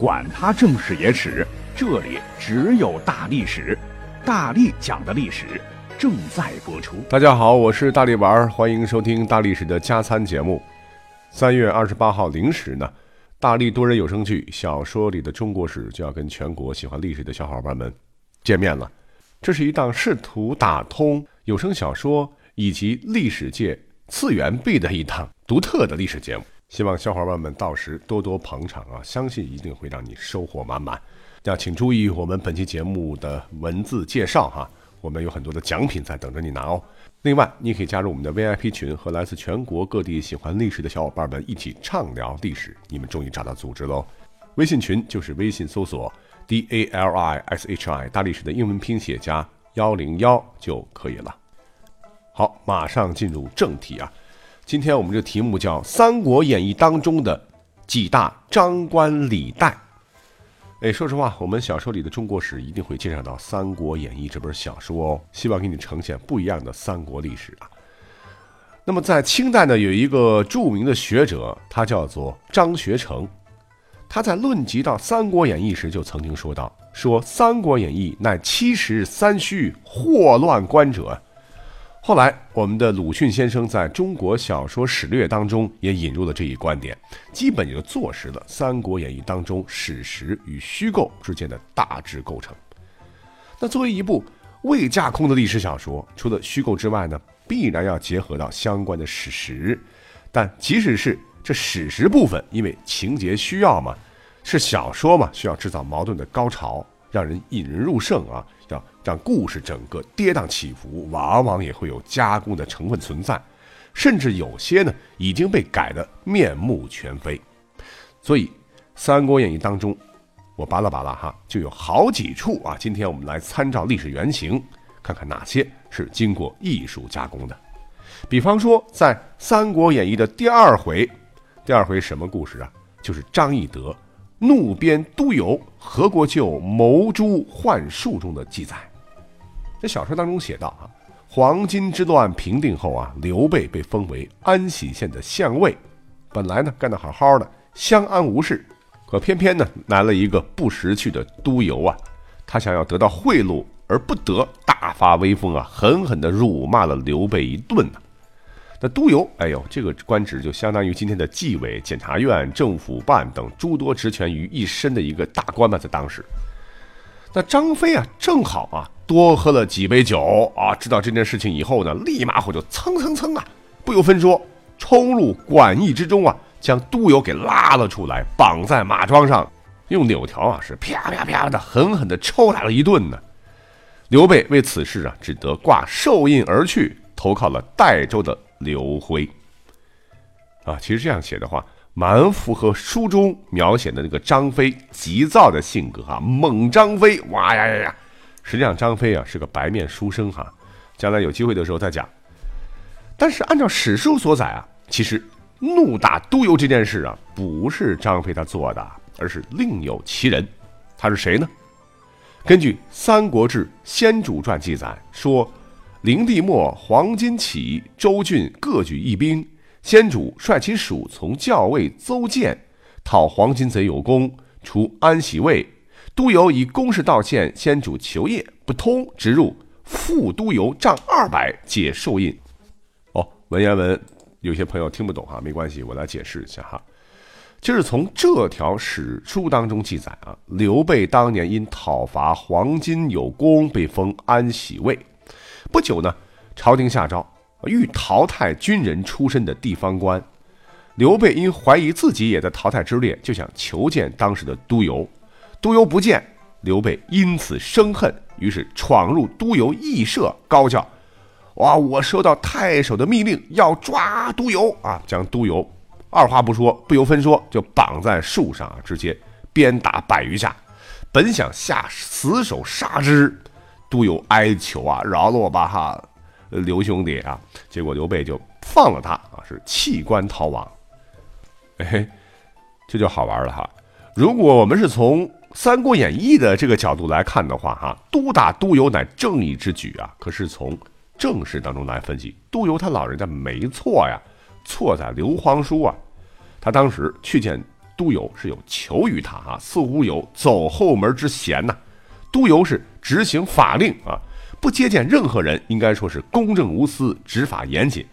管他正史野史，这里只有大历史，大力讲的历史正在播出。大家好，我是大力丸，欢迎收听大历史的加餐节目。三月二十八号零时呢，大力多人有声剧《小说里的中国史》就要跟全国喜欢历史的小伙伴们见面了。这是一档试图打通有声小说以及历史界次元壁的一档独特的历史节目。希望小伙伴们到时多多捧场啊！相信一定会让你收获满满。要请注意我们本期节目的文字介绍哈，我们有很多的奖品在等着你拿哦。另外，你可以加入我们的 VIP 群，和来自全国各地喜欢历史的小伙伴们一起畅聊历史。你们终于找到组织喽！微信群就是微信搜索 D A L I S H I 大历史的英文拼写加幺零幺就可以了。好，马上进入正题啊。今天我们这题目叫《三国演义》当中的几大张冠李戴。哎，说实话，我们小说里的中国史一定会介绍到《三国演义》这本小说哦，希望给你呈现不一样的三国历史啊。那么在清代呢，有一个著名的学者，他叫做张学成，他在论及到《三国演义》时，就曾经说到：“说《三国演义》乃七十三虚，祸乱观者。”后来，我们的鲁迅先生在中国小说史略当中也引入了这一观点，基本就坐实了《三国演义》当中史实与虚构之间的大致构成。那作为一部未架空的历史小说，除了虚构之外呢，必然要结合到相关的史实。但即使是这史实部分，因为情节需要嘛，是小说嘛，需要制造矛盾的高潮，让人引人入胜啊。要让故事整个跌宕起伏，往往也会有加工的成分存在，甚至有些呢已经被改得面目全非。所以，《三国演义》当中，我扒拉扒拉哈，就有好几处啊。今天我们来参照历史原型，看看哪些是经过艺术加工的。比方说，在《三国演义》的第二回，第二回什么故事啊？就是张翼德。怒鞭督邮何国舅谋诛幻术中的记载，在小说当中写道啊，黄巾之乱平定后啊，刘备被封为安喜县的县尉，本来呢干得好好的，相安无事，可偏偏呢来了一个不识趣的督邮啊，他想要得到贿赂而不得，大发威风啊，狠狠地辱骂了刘备一顿呢。那督邮，哎呦，这个官职就相当于今天的纪委、检察院、政府办等诸多职权于一身的一个大官吧，在当时。那张飞啊，正好啊，多喝了几杯酒啊，知道这件事情以后呢，立马火就蹭蹭蹭啊，不由分说，冲入馆驿之中啊，将督邮给拉了出来，绑在马桩上，用柳条啊，是啪啪啪的狠狠的抽打了一顿呢。刘备为此事啊，只得挂寿印而去，投靠了代州的。刘辉，啊，其实这样写的话，蛮符合书中描写的那个张飞急躁的性格啊。猛张飞，哇呀呀呀！实际上张飞啊是个白面书生哈，将来有机会的时候再讲。但是按照史书所载啊，其实怒打督邮这件事啊，不是张飞他做的，而是另有其人。他是谁呢？根据《三国志·先主传》记载说。灵帝末，黄巾起，州郡各举义兵。先主率其属从校尉邹建讨黄巾贼有功，除安喜尉。督邮以公事道歉，先主求业不通，直入副督邮账二百，解寿印。哦，文言文有些朋友听不懂哈，没关系，我来解释一下哈。就是从这条史书当中记载啊，刘备当年因讨伐黄巾有功，被封安喜尉。不久呢，朝廷下诏，欲淘汰军人出身的地方官。刘备因怀疑自己也在淘汰之列，就想求见当时的督邮。督邮不见，刘备因此生恨，于是闯入督邮驿舍，高叫：“哇！我收到太守的密令，要抓督邮啊！”将督邮二话不说，不由分说就绑在树上啊，直接鞭打百余下，本想下死手杀之。都有哀求啊，饶了我吧哈，刘兄弟啊！结果刘备就放了他啊，是弃官逃亡。哎，这就好玩了哈。如果我们是从《三国演义》的这个角度来看的话哈，督打督邮乃正义之举啊。可是从正史当中来分析，督邮他老人家没错呀，错在刘皇叔啊。他当时去见都邮是有求于他啊，似乎有走后门之嫌呐。都邮是执行法令啊，不接见任何人，应该说是公正无私，执法严谨。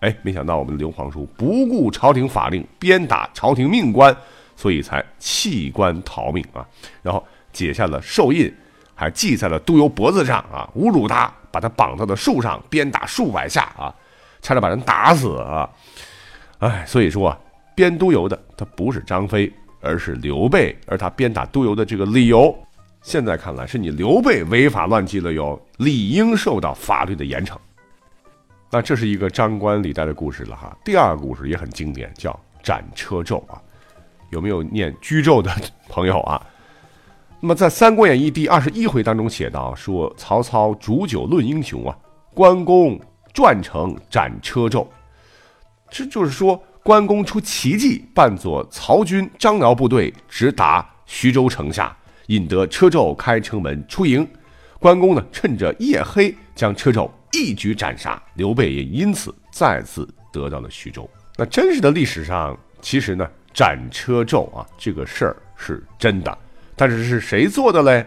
哎，没想到我们的刘皇叔不顾朝廷法令，鞭打朝廷命官，所以才弃官逃命啊。然后解下了寿印，还系在了都邮脖子上啊，侮辱他，把他绑到了树上，鞭打数百下啊，差点把人打死啊。哎，所以说啊，鞭都邮的他不是张飞，而是刘备，而他鞭打都邮的这个理由，现在看来是你刘备违法乱纪了哟，理应受到法律的严惩。那这是一个张冠李戴的故事了哈。第二个故事也很经典，叫斩车胄啊。有没有念居胄的朋友啊？那么在《三国演义》第二十一回当中写道说，曹操煮酒论英雄啊，关公转城斩车胄。这就是说，关公出奇迹，扮作曹军张辽部队，直达徐州城下，引得车胄开城门出营。关公呢，趁着夜黑将车胄。一举斩杀刘备，也因此再次得到了徐州。那真实的历史上，其实呢，斩车胄啊这个事儿是真的，但是是谁做的嘞？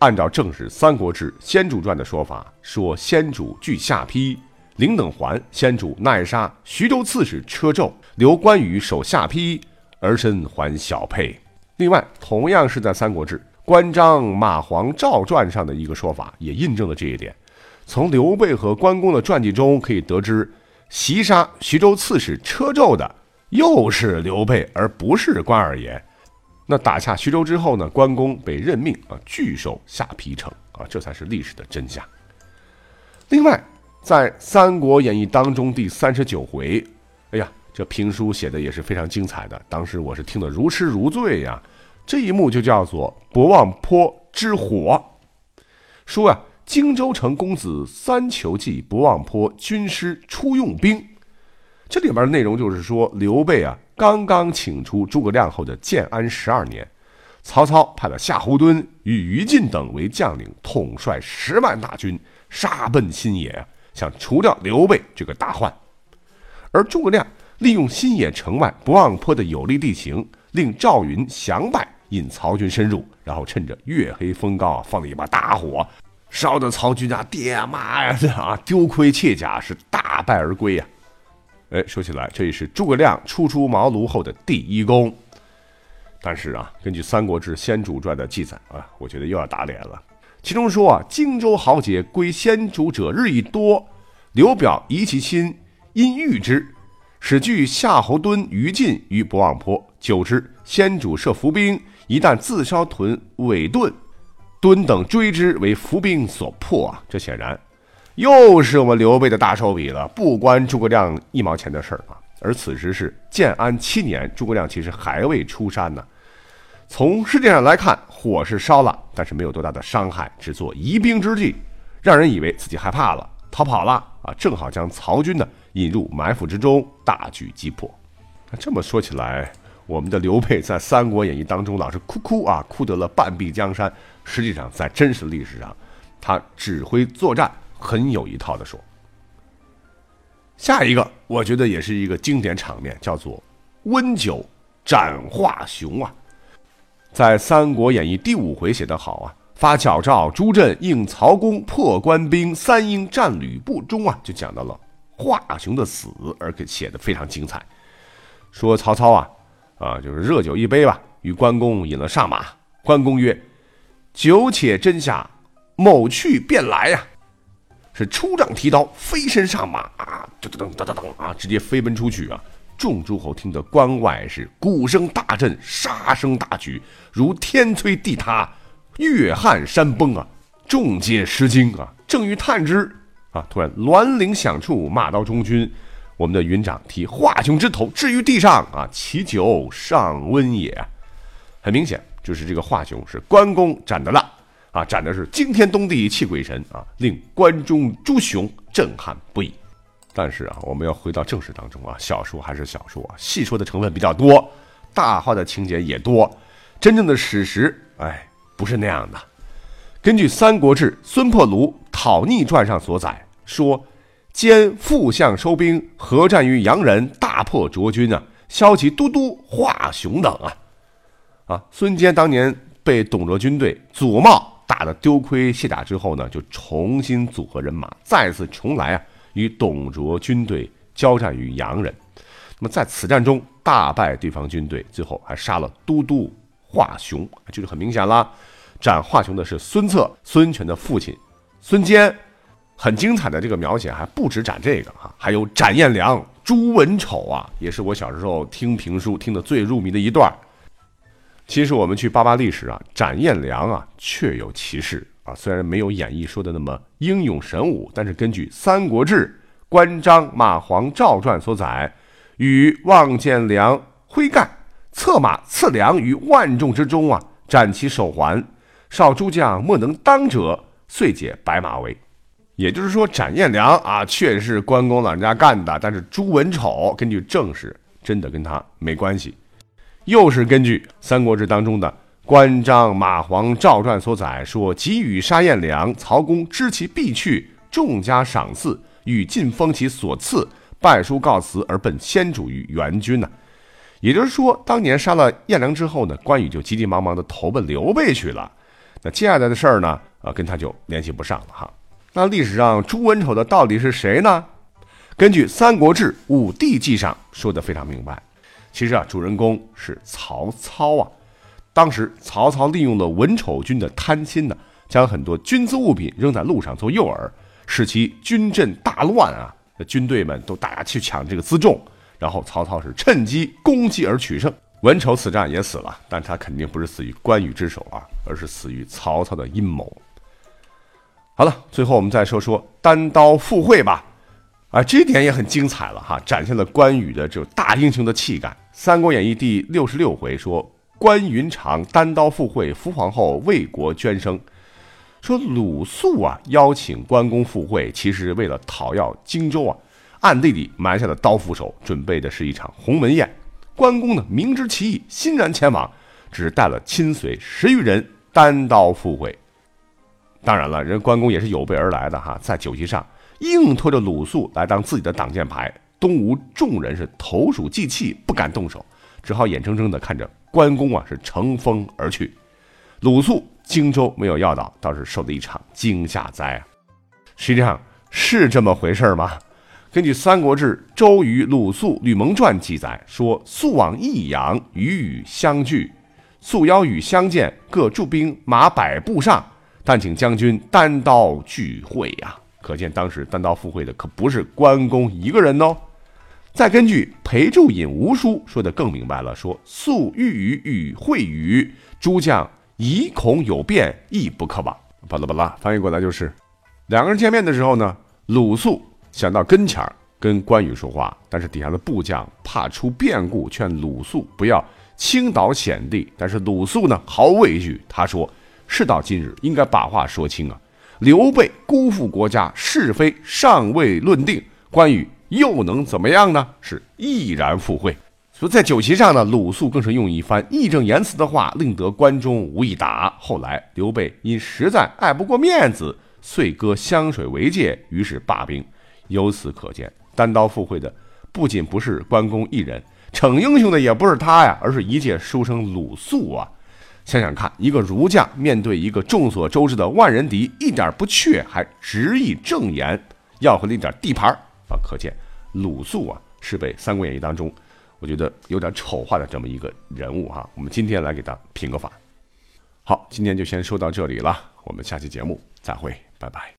按照正史《三国志·先主传》的说法，说先主据下邳，临等还先主奈杀徐州刺史车胄，留关羽守下邳，儿身还小沛。另外，同样是在《三国志·关张马黄赵传》上的一个说法，也印证了这一点。从刘备和关公的传记中可以得知，袭杀徐州刺史车胄的又是刘备，而不是关二爷。那打下徐州之后呢？关公被任命啊，据守下邳城啊，这才是历史的真相。另外，在《三国演义》当中第三十九回，哎呀，这评书写的也是非常精彩的，当时我是听得如痴如醉呀。这一幕就叫做博望坡之火，说啊。荆州城公子三求计，博望坡军师初用兵。这里边的内容就是说，刘备啊，刚刚请出诸葛亮后的建安十二年，曹操派了夏侯惇与于禁等为将领，统帅十万大军，杀奔新野，想除掉刘备这个大患。而诸葛亮利用新野城外博望坡的有利地形，令赵云降败，引曹军深入，然后趁着月黑风高，放了一把大火。烧得曹军啊，爹妈呀，啊丢盔卸甲，是大败而归呀。哎，说起来，这也是诸葛亮初出茅庐后的第一功。但是啊，根据《三国志·先主传》的记载啊，我觉得又要打脸了。其中说啊，荆州豪杰归先主者日益多，刘表疑其心，因遇之，使据夏侯惇、于禁于博望坡。久之，先主设伏兵，一旦自烧屯尾盾。敦等追之，为伏兵所破啊！这显然又是我们刘备的大手笔了，不关诸葛亮一毛钱的事儿啊！而此时是建安七年，诸葛亮其实还未出山呢。从世界上来看，火是烧了，但是没有多大的伤害，只做疑兵之计，让人以为自己害怕了，逃跑了啊！正好将曹军呢引入埋伏之中，大举击破。那这么说起来，我们的刘备在《三国演义》当中老是哭哭啊，哭得了半壁江山。实际上，在真实历史上，他指挥作战很有一套的说。下一个，我觉得也是一个经典场面，叫做温酒斩华雄啊。在《三国演义》第五回写得好啊，发矫诏朱震应曹公破官兵三英战吕布中啊，就讲到了华雄的死，而且写的非常精彩。说曹操啊，啊，就是热酒一杯吧，与关公饮了上马，关公曰。酒且斟下，某去便来呀！是出帐提刀，飞身上马啊！噔噔噔噔噔啊！直接飞奔出去啊！众诸侯听得关外是鼓声大震，杀声大举，如天摧地塌，月撼山崩啊！众皆失惊啊！正欲探之啊，突然銮铃响处，马到中军，我们的云长提华雄之头置于地上啊！其酒尚温也，很明显。就是这个华雄是关公斩的了啊，斩的是惊天动地泣鬼神啊，令关中诸雄震撼不已。但是啊，我们要回到正史当中啊，小说还是小说啊，戏说的成分比较多，大话的情节也多，真正的史实哎不是那样的。根据《三国志·孙破庐讨逆传》上所载，说兼副相收兵，合战于洋人，大破卓军啊。骁骑都督华雄等啊。啊，孙坚当年被董卓军队左茂打得丢盔卸甲之后呢，就重新组合人马，再次重来啊，与董卓军队交战于洋人。那么在此战中大败对方军队，最后还杀了都督华雄，就是很明显了。斩华雄的是孙策，孙权的父亲孙坚。很精彩的这个描写还不止展这个哈，还有斩颜良、诛文丑啊，也是我小时候听评书听得最入迷的一段。其实我们去扒扒历史啊，斩颜良啊确有其事啊，虽然没有演义说的那么英勇神武，但是根据《三国志·关张马黄赵传》所载，与望见良挥干，策马刺良于万众之中啊，斩其手环，少诸将莫能当者，遂解白马围。也就是说，斩颜良啊，确实是关公老人家干的，但是朱文丑根据正史真的跟他没关系。又是根据《三国志》当中的《关张马黄赵传》所载，说给予杀颜良，曹公知其必去，众加赏赐，欲尽封其所赐，拜书告辞而奔先主于援军呢。也就是说，当年杀了颜良之后呢，关羽就急急忙忙的投奔刘备去了。那接下来的事儿呢，啊，跟他就联系不上了哈。那历史上诛文丑的到底是谁呢？根据《三国志·武帝纪》上说的非常明白。其实啊，主人公是曹操啊。当时曹操利用了文丑军的贪心呢，将很多军资物品扔在路上做诱饵，使其军阵大乱啊。那军队们都大家去抢这个辎重，然后曹操是趁机攻击而取胜。文丑此战也死了，但他肯定不是死于关羽之手啊，而是死于曹操的阴谋。好了，最后我们再说说单刀赴会吧。啊，这一点也很精彩了哈，展现了关羽的这种大英雄的气概。《三国演义》第六十六回说，关云长单刀赴会伏皇后，为国捐生。说鲁肃啊邀请关公赴会，其实为了讨要荆州啊，暗地里埋下了刀斧手，准备的是一场鸿门宴。关公呢明知其意，欣然前往，只带了亲随十余人，单刀赴会。当然了，人关公也是有备而来的哈，在酒席上。硬拖着鲁肃来当自己的挡箭牌，东吴众人是投鼠忌器，不敢动手，只好眼睁睁地看着关公啊是乘风而去。鲁肃荆州没有要到，倒是受了一场惊吓灾啊！实际上是这么回事吗？根据《三国志·周瑜、鲁肃、吕蒙传》记载说，肃往益阳，与羽相聚，肃邀羽相见，各驻兵马百步上，但请将军单刀聚会呀。可见当时单刀赴会的可不是关公一个人哦。再根据裴注引吴书说的更明白了，说素欲与与会与诸将疑恐有变，亦不可往。巴拉巴拉，翻译过来就是，两个人见面的时候呢，鲁肃想到跟前儿跟关羽说话，但是底下的部将怕出变故，劝鲁肃不要倾倒险地。但是鲁肃呢毫无畏惧，他说：“事到今日，应该把话说清啊。”刘备辜负国家，是非尚未论定，关羽又能怎么样呢？是毅然赴会。所以在酒席上呢，鲁肃更是用一番义正言辞的话，令得关中无一答。后来刘备因实在爱不过面子，遂割湘水为界，于是罢兵。由此可见，单刀赴会的不仅不是关公一人，逞英雄的也不是他呀，而是一介书生鲁肃啊。想想看，一个儒家面对一个众所周知的万人敌，一点不怯，还执意正言，要回了一点地盘啊！可见鲁肃啊，是被《三国演义》当中，我觉得有点丑化的这么一个人物哈。我们今天来给他评个法。好，今天就先说到这里了，我们下期节目再会，拜拜。